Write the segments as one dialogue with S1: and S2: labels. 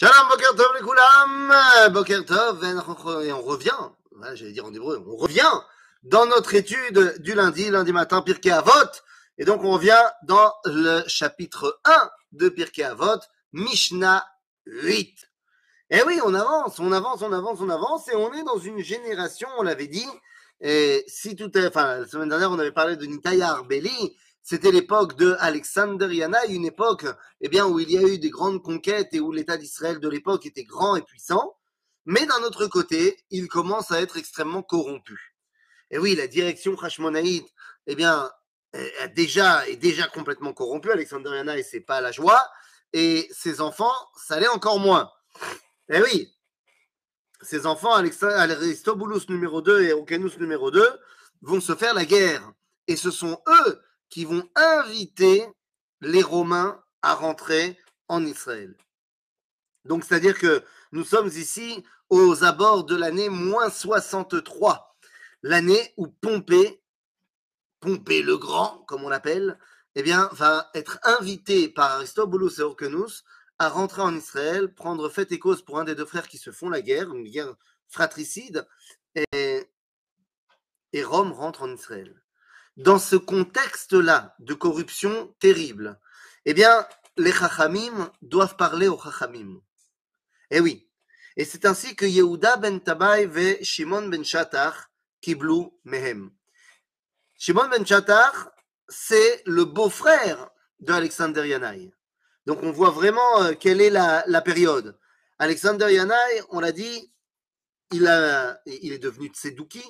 S1: Shalom, Boker Tov, les Koulam, Boker Tov, et on revient, j'allais dire en hébreu, on revient dans notre étude du lundi, lundi matin, Pirkei Avot, et donc on revient dans le chapitre 1 de Pirkei Avot, Mishnah 8. Et oui, on avance, on avance, on avance, on avance, et on est dans une génération, on l'avait dit, et si tout est, enfin, la semaine dernière, on avait parlé de Nitaya Arbeli, c'était l'époque de Alexander Yana, une époque eh bien, où il y a eu des grandes conquêtes et où l'État d'Israël de l'époque était grand et puissant. Mais d'un autre côté, il commence à être extrêmement corrompu. Et oui, la direction Hashmonaïte, eh bien, est déjà, est déjà complètement corrompue. Alexander Yana, et c'est pas la joie. Et ses enfants, ça l'est encore moins. Eh oui, ses enfants, Aristobulus numéro 2 et Ocanus numéro 2, vont se faire la guerre. Et ce sont eux qui vont inviter les Romains à rentrer en Israël. Donc, c'est-à-dire que nous sommes ici aux abords de l'année moins 63, l'année où Pompée, Pompée le Grand, comme on l'appelle, eh va être invité par Aristobulus et Orcanus à rentrer en Israël, prendre fait et cause pour un des deux frères qui se font la guerre, une guerre fratricide, et Rome rentre en Israël dans ce contexte-là de corruption terrible, eh bien, les Chachamim doivent parler aux Chachamim. Eh oui. Et c'est ainsi que Yehuda ben Tabai et Shimon ben Shatar kiblou mehem. Shimon ben Shatar, c'est le beau-frère de Alexander Yanaï. Donc on voit vraiment euh, quelle est la, la période. Alexander Yanaï, on l'a dit, il, a, il est devenu Tsedouki,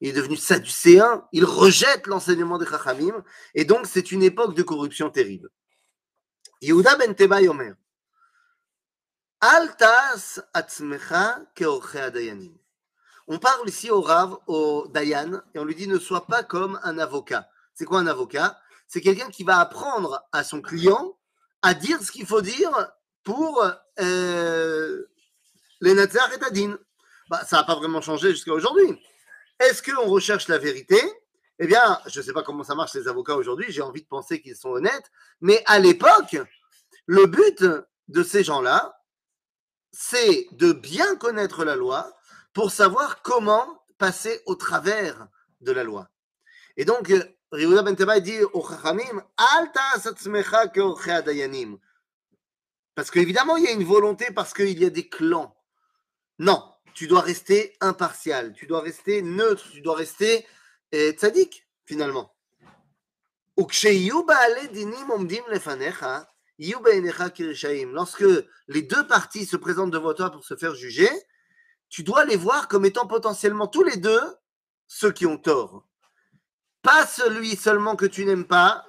S1: il est devenu sadducéen, il rejette l'enseignement des Chachamim, et donc c'est une époque de corruption terrible. Yehuda ben Tebai Omer, Altas atzmecha adayanim. On parle ici au Rav, au Dayan, et on lui dit ne sois pas comme un avocat. C'est quoi un avocat? C'est quelqu'un qui va apprendre à son client à dire ce qu'il faut dire pour euh, les Natsar et Tadin. Bah, ça n'a pas vraiment changé jusqu'à aujourd'hui. Est-ce qu'on recherche la vérité? Eh bien, je ne sais pas comment ça marche les avocats aujourd'hui, j'ai envie de penser qu'ils sont honnêtes, mais à l'époque, le but de ces gens-là, c'est de bien connaître la loi pour savoir comment passer au travers de la loi. Et donc, Riouda Ben dit au Chachamim, Alta dayanim. Parce qu'évidemment, il y a une volonté, parce qu'il y a des clans. Non, tu dois rester impartial, tu dois rester neutre, tu dois rester eh, tzaddik, finalement. Lorsque les deux parties se présentent devant toi pour se faire juger, tu dois les voir comme étant potentiellement tous les deux ceux qui ont tort. Pas celui seulement que tu n'aimes pas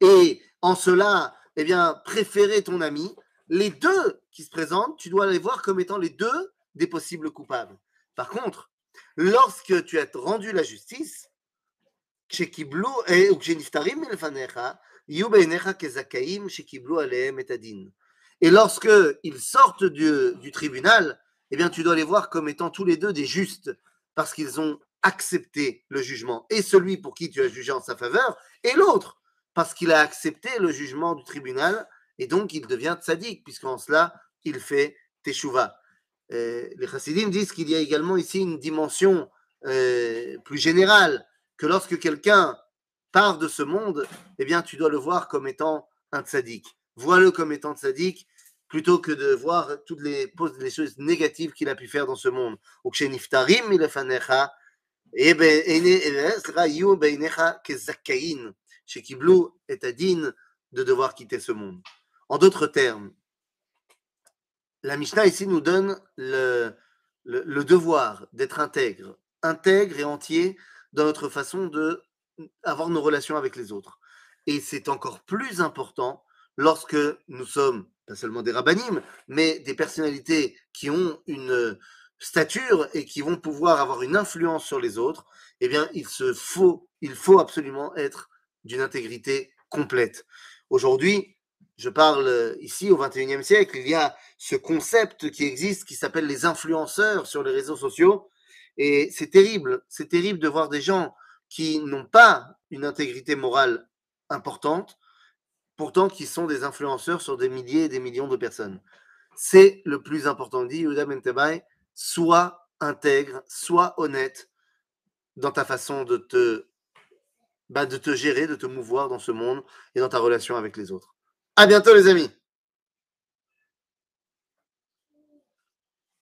S1: et en cela, eh bien, préférer ton ami. Les deux qui se présentent, tu dois les voir comme étant les deux des possibles coupables. Par contre, lorsque tu as rendu la justice, et lorsque ils sortent du, du, tribunal, eh bien, tu dois les voir comme étant tous les deux des justes, parce qu'ils ont accepté le jugement, et celui pour qui tu as jugé en sa faveur, et l'autre, parce qu'il a accepté le jugement du tribunal, et donc il devient tzaddik, puisqu'en cela, il fait teshuva. Euh, les chassidim disent qu'il y a également ici une dimension euh, plus générale, que lorsque quelqu'un part de ce monde, eh bien, tu dois le voir comme étant un tzaddik. Vois-le comme étant tzaddik, plutôt que de voir toutes les, choses négatives qu'il a pu faire dans ce monde. de devoir quitter ce monde. En d'autres termes, la Mishnah ici nous donne le, devoir d'être intègre, intègre et entier dans notre façon de avoir nos relations avec les autres. Et c'est encore plus important lorsque nous sommes pas seulement des rabbinim, mais des personnalités qui ont une stature et qui vont pouvoir avoir une influence sur les autres, eh bien, il se faut, il faut absolument être d'une intégrité complète. Aujourd'hui, je parle euh, ici au XXIe siècle, il y a ce concept qui existe qui s'appelle les influenceurs sur les réseaux sociaux. Et c'est terrible, c'est terrible de voir des gens qui n'ont pas une intégrité morale importante, pourtant qui sont des influenceurs sur des milliers et des millions de personnes. C'est le plus important. Dit Yehuda Ben Tebai, sois intègre, sois honnête dans ta façon de te, bah, de te gérer, de te mouvoir dans ce monde et dans ta relation avec les autres. À bientôt les amis